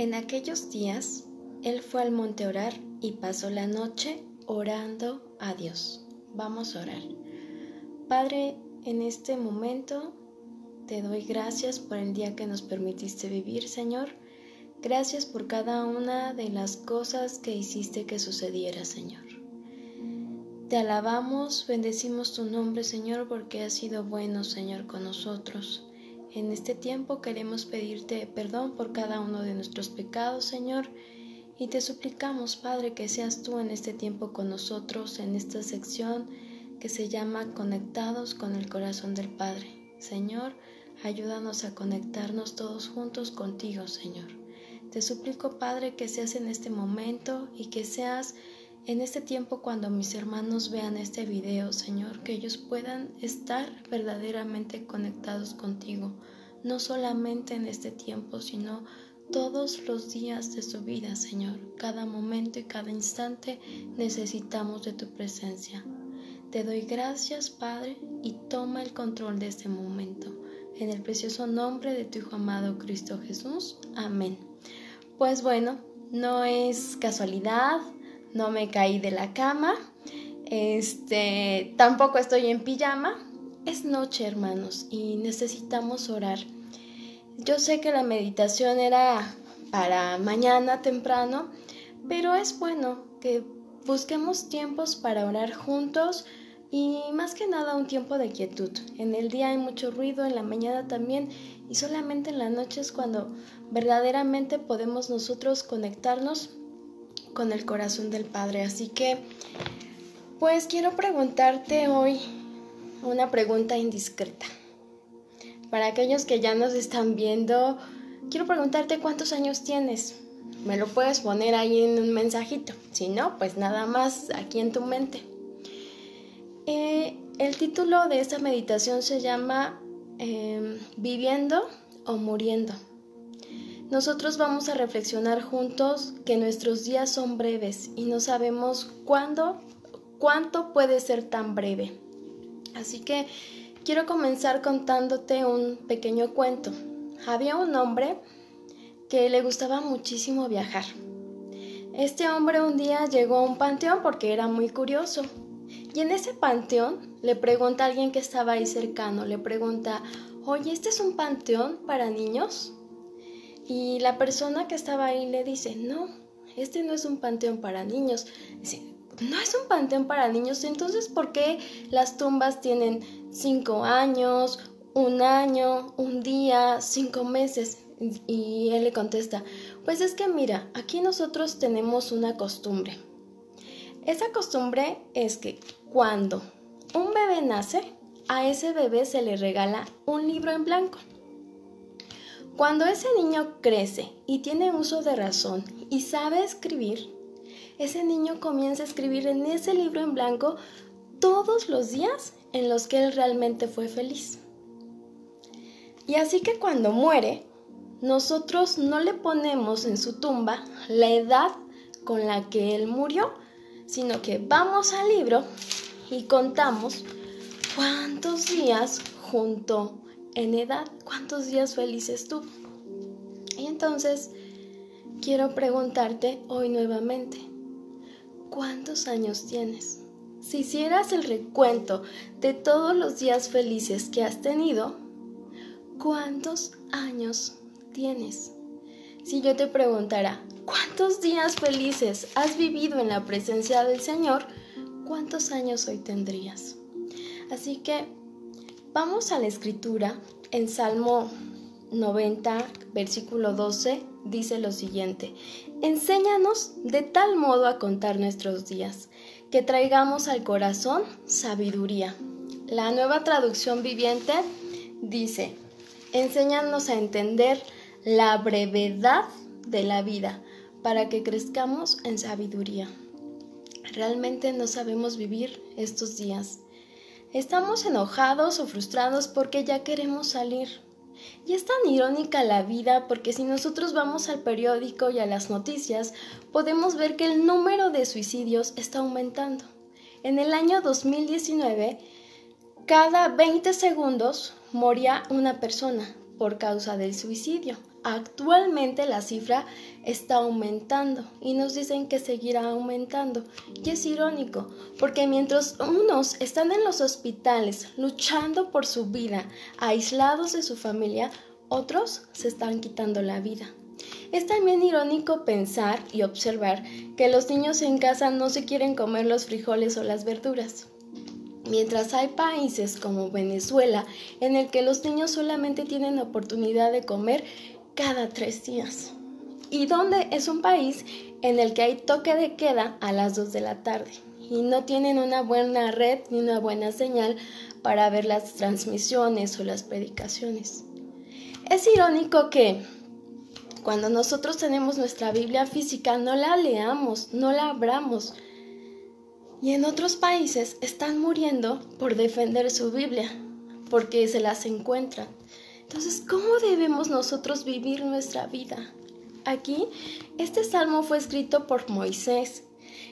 En aquellos días, él fue al monte a orar y pasó la noche orando a Dios. Vamos a orar. Padre, en este momento te doy gracias por el día que nos permitiste vivir, Señor. Gracias por cada una de las cosas que hiciste que sucediera, Señor. Te alabamos, bendecimos tu nombre, Señor, porque has sido bueno, Señor, con nosotros. En este tiempo queremos pedirte perdón por cada uno de nuestros pecados, Señor, y te suplicamos, Padre, que seas tú en este tiempo con nosotros, en esta sección que se llama Conectados con el Corazón del Padre. Señor, ayúdanos a conectarnos todos juntos contigo, Señor. Te suplico, Padre, que seas en este momento y que seas en este tiempo cuando mis hermanos vean este video, Señor, que ellos puedan estar verdaderamente conectados contigo, no solamente en este tiempo, sino todos los días de su vida, Señor. Cada momento y cada instante necesitamos de tu presencia. Te doy gracias, Padre, y toma el control de este momento. En el precioso nombre de tu Hijo amado Cristo Jesús. Amén. Pues bueno, no es casualidad, no me caí de la cama, este, tampoco estoy en pijama. Es noche, hermanos, y necesitamos orar. Yo sé que la meditación era para mañana temprano, pero es bueno que busquemos tiempos para orar juntos y más que nada un tiempo de quietud. En el día hay mucho ruido, en la mañana también, y solamente en la noche es cuando verdaderamente podemos nosotros conectarnos con el corazón del Padre. Así que, pues quiero preguntarte hoy una pregunta indiscreta. Para aquellos que ya nos están viendo, quiero preguntarte cuántos años tienes. Me lo puedes poner ahí en un mensajito. Si no, pues nada más aquí en tu mente. Eh, el título de esta meditación se llama em, Viviendo o Muriendo. Nosotros vamos a reflexionar juntos que nuestros días son breves y no sabemos cuándo, cuánto puede ser tan breve. Así que quiero comenzar contándote un pequeño cuento. Había un hombre que le gustaba muchísimo viajar. Este hombre un día llegó a un panteón porque era muy curioso. Y en ese panteón le pregunta a alguien que estaba ahí cercano, le pregunta, oye, ¿este es un panteón para niños? Y la persona que estaba ahí le dice, no, este no es un panteón para niños. Dice, no es un panteón para niños, entonces ¿por qué las tumbas tienen cinco años, un año, un día, cinco meses? Y él le contesta, pues es que mira, aquí nosotros tenemos una costumbre. Esa costumbre es que cuando un bebé nace, a ese bebé se le regala un libro en blanco. Cuando ese niño crece y tiene uso de razón y sabe escribir, ese niño comienza a escribir en ese libro en blanco todos los días en los que él realmente fue feliz. Y así que cuando muere, nosotros no le ponemos en su tumba la edad con la que él murió, sino que vamos al libro y contamos cuántos días junto en edad, ¿cuántos días felices tú? Y entonces quiero preguntarte hoy nuevamente, ¿cuántos años tienes? Si hicieras el recuento de todos los días felices que has tenido, ¿cuántos años tienes? Si yo te preguntara, ¿cuántos días felices has vivido en la presencia del Señor? ¿Cuántos años hoy tendrías? Así que Vamos a la escritura. En Salmo 90, versículo 12, dice lo siguiente. Enséñanos de tal modo a contar nuestros días, que traigamos al corazón sabiduría. La nueva traducción viviente dice, enséñanos a entender la brevedad de la vida para que crezcamos en sabiduría. Realmente no sabemos vivir estos días. Estamos enojados o frustrados porque ya queremos salir. Y es tan irónica la vida porque si nosotros vamos al periódico y a las noticias, podemos ver que el número de suicidios está aumentando. En el año 2019, cada 20 segundos moría una persona por causa del suicidio. Actualmente la cifra está aumentando y nos dicen que seguirá aumentando. Y es irónico, porque mientras unos están en los hospitales luchando por su vida, aislados de su familia, otros se están quitando la vida. Es también irónico pensar y observar que los niños en casa no se quieren comer los frijoles o las verduras. Mientras hay países como Venezuela en el que los niños solamente tienen oportunidad de comer cada tres días. Y donde es un país en el que hay toque de queda a las 2 de la tarde y no tienen una buena red ni una buena señal para ver las transmisiones o las predicaciones. Es irónico que cuando nosotros tenemos nuestra Biblia física no la leamos, no la abramos. Y en otros países están muriendo por defender su Biblia, porque se las encuentran. Entonces, ¿cómo debemos nosotros vivir nuestra vida? Aquí, este salmo fue escrito por Moisés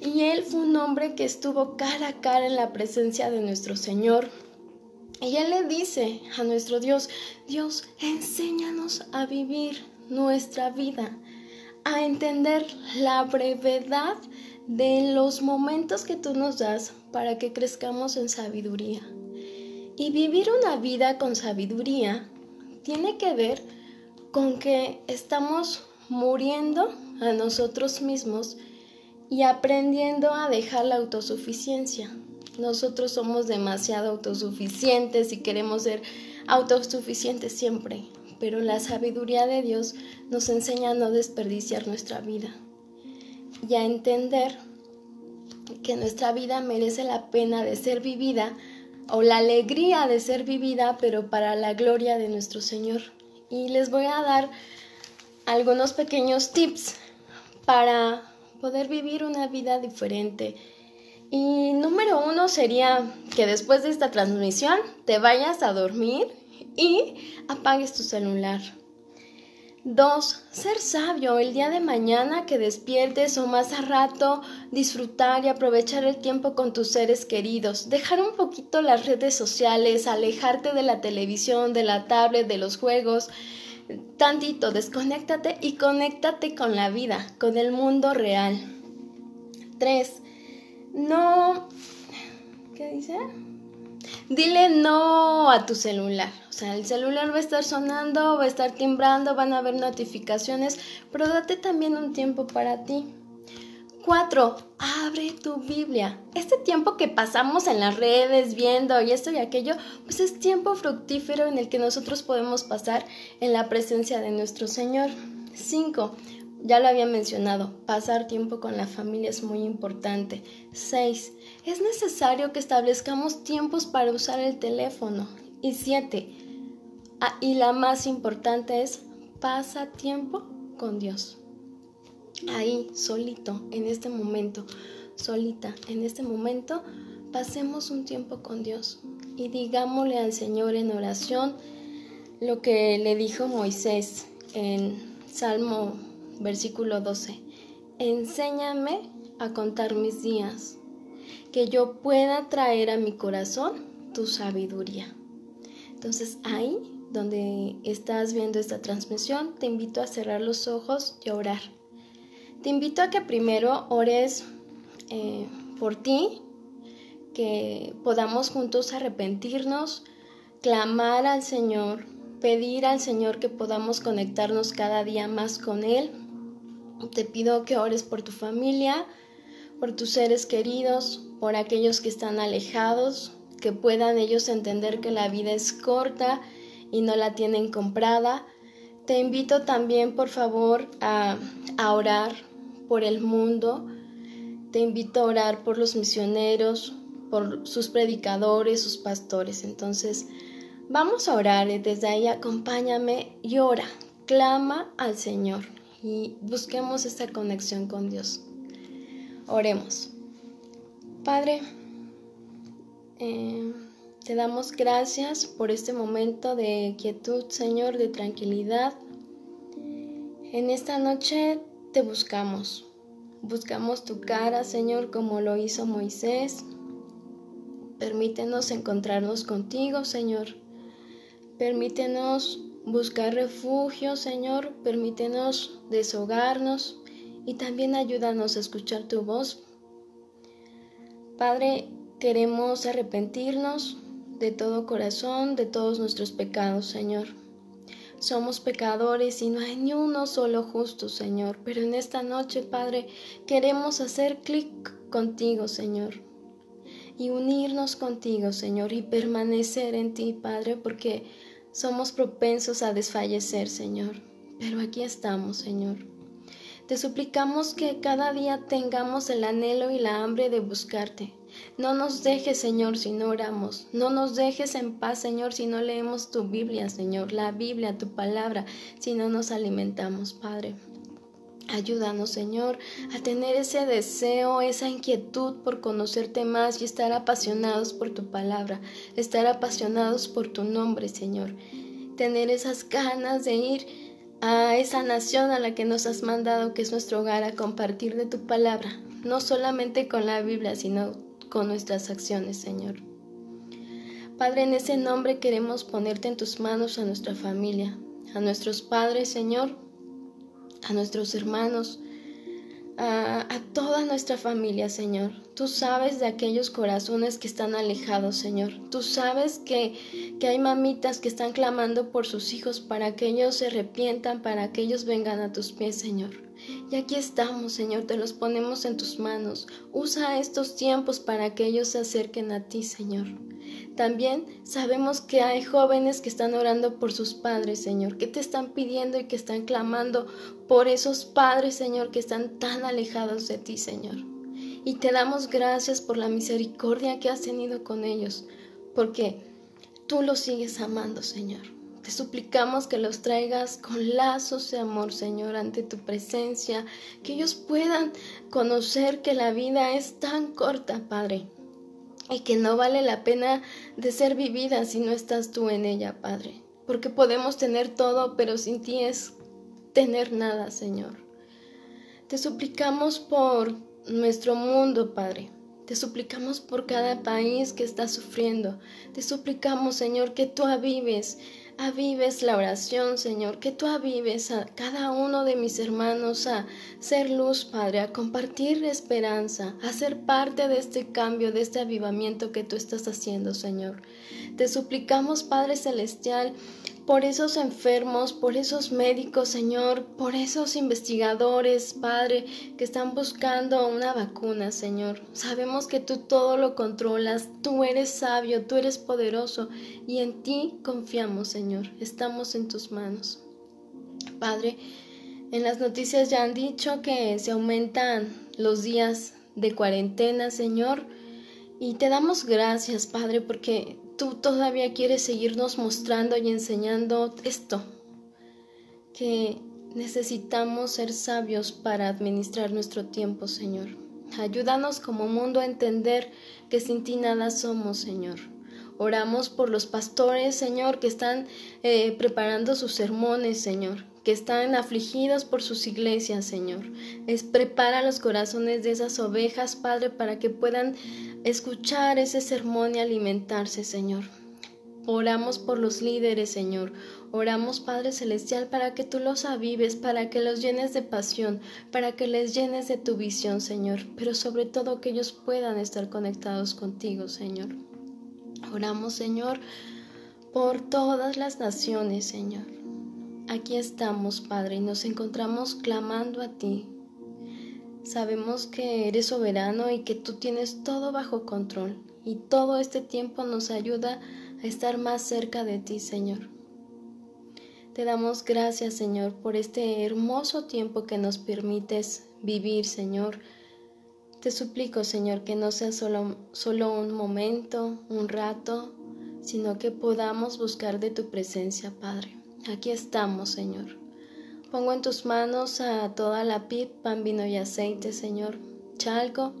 y él fue un hombre que estuvo cara a cara en la presencia de nuestro Señor. Y él le dice a nuestro Dios, Dios, enséñanos a vivir nuestra vida, a entender la brevedad de los momentos que tú nos das para que crezcamos en sabiduría. Y vivir una vida con sabiduría tiene que ver con que estamos muriendo a nosotros mismos y aprendiendo a dejar la autosuficiencia. Nosotros somos demasiado autosuficientes y queremos ser autosuficientes siempre, pero la sabiduría de Dios nos enseña a no desperdiciar nuestra vida y a entender que nuestra vida merece la pena de ser vivida o la alegría de ser vivida, pero para la gloria de nuestro Señor. Y les voy a dar algunos pequeños tips para poder vivir una vida diferente. Y número uno sería que después de esta transmisión te vayas a dormir y apagues tu celular. Dos, ser sabio el día de mañana que despiertes o más a rato, disfrutar y aprovechar el tiempo con tus seres queridos, dejar un poquito las redes sociales, alejarte de la televisión, de la tablet, de los juegos, tantito, desconéctate y conéctate con la vida, con el mundo real. Tres, no... ¿Qué dice? Dile no a tu celular. O sea, el celular va a estar sonando, va a estar timbrando, van a haber notificaciones, pero date también un tiempo para ti. 4. Abre tu Biblia. Este tiempo que pasamos en las redes viendo y esto y aquello, pues es tiempo fructífero en el que nosotros podemos pasar en la presencia de nuestro Señor. 5. Ya lo había mencionado, pasar tiempo con la familia es muy importante. 6. Es necesario que establezcamos tiempos para usar el teléfono. Y 7. Ah, y la más importante es pasa tiempo con Dios. Ahí, solito, en este momento, solita, en este momento, pasemos un tiempo con Dios y digámosle al Señor en oración lo que le dijo Moisés en Salmo versículo 12. Enséñame a contar mis días, que yo pueda traer a mi corazón tu sabiduría. Entonces ahí donde estás viendo esta transmisión, te invito a cerrar los ojos y a orar. Te invito a que primero ores eh, por ti, que podamos juntos arrepentirnos, clamar al Señor, pedir al Señor que podamos conectarnos cada día más con Él te pido que ores por tu familia, por tus seres queridos, por aquellos que están alejados, que puedan ellos entender que la vida es corta y no la tienen comprada. Te invito también, por favor, a, orar por el mundo. Te invito a orar por los misioneros, por sus predicadores, sus pastores. Entonces, vamos a orar. Desde ahí acompáñame y ora. Clama al Señor y busquemos esta conexión con Dios. Oremos. Padre, eh, te damos gracias por este momento de quietud, Señor, de tranquilidad. En esta noche te buscamos. Buscamos tu cara, Señor, como lo hizo Moisés. Permítenos encontrarnos contigo, Señor. Permítenos buscar refugio, Señor. Permítenos deshogarnos y también ayúdanos a escuchar tu voz. Padre, queremos arrepentirnos de todo corazón, de todos nuestros pecados, Señor. Somos pecadores y no hay ni uno solo justo, Señor. Pero en esta noche, Padre, queremos hacer clic contigo, Señor. Y unirnos contigo, Señor, y permanecer en ti, Padre, porque somos propensos a desfallecer, Señor. Pero aquí estamos, Señor. Te suplicamos que cada día tengamos el anhelo y la hambre de buscarte. No nos dejes, Señor, si no oramos. No nos dejes en paz, Señor, si no leemos tu Biblia, Señor, la Biblia, tu palabra, si no nos alimentamos, Padre. Ayúdanos, Señor, a tener ese deseo, esa inquietud por conocerte más y estar apasionados por tu palabra, estar apasionados por tu nombre, Señor. Tener esas ganas de ir a esa nación a la que nos has mandado, que es nuestro hogar, a compartir de tu palabra, no solamente con la Biblia, sino con nuestras acciones, Señor. Padre, en ese nombre queremos ponerte en tus manos a nuestra familia, a nuestros padres, Señor, a nuestros hermanos, a, toda nuestra familia, Señor. Tú sabes de aquellos corazones que están alejados, Señor. Tú sabes que, que hay mamitas que están clamando por sus hijos para que ellos se arrepientan, para que ellos vengan a tus pies, Señor. Y aquí estamos, Señor, te los ponemos en tus manos. Usa estos tiempos para que ellos se acerquen a ti, Señor. También sabemos que hay jóvenes que están orando por sus padres, Señor, que te están pidiendo y que están clamando por esos padres, Señor, que están tan alejados de ti, Señor. Y te damos gracias por la misericordia que has tenido con ellos, porque tú los sigues amando, Señor. Te suplicamos que los traigas con lazos de amor, Señor, ante tu presencia, que ellos puedan conocer que la vida es tan corta, Padre, y que no vale la pena de ser vivida si no estás tú en ella, Padre. Porque podemos tener todo, pero sin ti es tener nada, Señor. Te suplicamos por nuestro mundo, Padre. Te suplicamos por cada país que está sufriendo. Te suplicamos, Señor, que tú avives avives la oración, Señor, que tú avives a cada uno de mis hermanos a ser luz, Padre, a compartir esperanza, a ser parte de este cambio, de este avivamiento que tú estás haciendo, Señor. Te suplicamos, Padre Celestial, por esos enfermos, por esos médicos, Señor, por esos investigadores, Padre, que están buscando una vacuna, Señor. Sabemos que tú todo lo controlas, tú eres sabio, tú eres poderoso y en ti confiamos, Señor. Estamos en tus manos. Padre, en las noticias ya han dicho que se aumentan los días de cuarentena, Señor. Y te damos gracias, Padre, porque tú todavía quieres seguirnos mostrando y enseñando esto, que necesitamos ser sabios para administrar nuestro tiempo, Señor. Ayúdanos como mundo a entender que sin ti nada somos, Señor. Oramos por los pastores, Señor, que están eh, preparando sus sermones, Señor, que están afligidos por sus iglesias, Señor. Es prepara los corazones de esas ovejas, Padre, para que puedan escuchar ese sermón y alimentarse, Señor. Oramos por los líderes, Señor. Oramos, Padre Celestial, para que tú los avives, para que los llenes de pasión, para que les llenes de tu visión, Señor, pero sobre todo que ellos puedan estar conectados contigo, Señor. Oramos, Señor, por todas las naciones, Señor. Aquí estamos, Padre, y nos encontramos clamando a ti, Sabemos que eres soberano y que tú tienes todo bajo control y todo este tiempo nos ayuda a estar más cerca de ti, Señor. Te damos gracias, Señor, por este hermoso tiempo que nos permites vivir, Señor. Te suplico, Señor, que no sea solo, solo un momento, un rato, sino que podamos buscar de tu presencia, Padre. Aquí estamos, Señor. Pongo en tus manos a toda la pip, pan, vino y aceite, Señor. Chalco.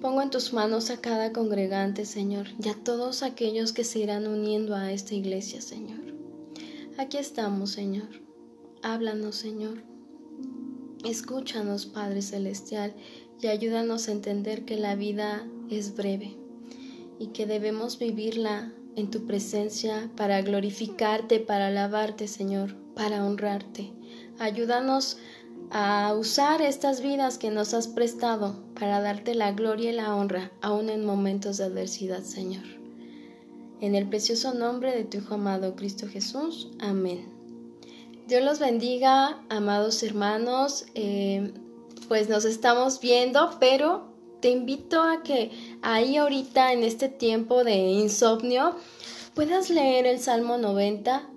Pongo en tus manos a cada congregante, Señor, y a todos aquellos que se irán uniendo a esta iglesia, Señor. Aquí estamos, Señor. Háblanos, Señor. Escúchanos, Padre Celestial, y ayúdanos a entender que la vida es breve y que debemos vivirla en tu presencia para glorificarte, para alabarte, Señor, para honrarte. Ayúdanos a usar estas vidas que nos has prestado para darte la gloria y la honra, aun en momentos de adversidad, Señor. En el precioso nombre de tu Hijo amado Cristo Jesús. Amén. Dios los bendiga, amados hermanos. Eh, pues nos estamos viendo, pero te invito a que ahí ahorita en este tiempo de insomnio puedas leer el Salmo 90,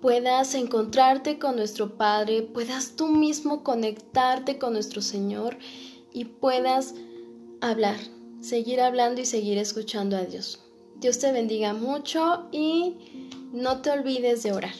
puedas encontrarte con nuestro Padre, puedas tú mismo conectarte con nuestro Señor y puedas hablar, seguir hablando y seguir escuchando a Dios. Dios te bendiga mucho y no te olvides de orar.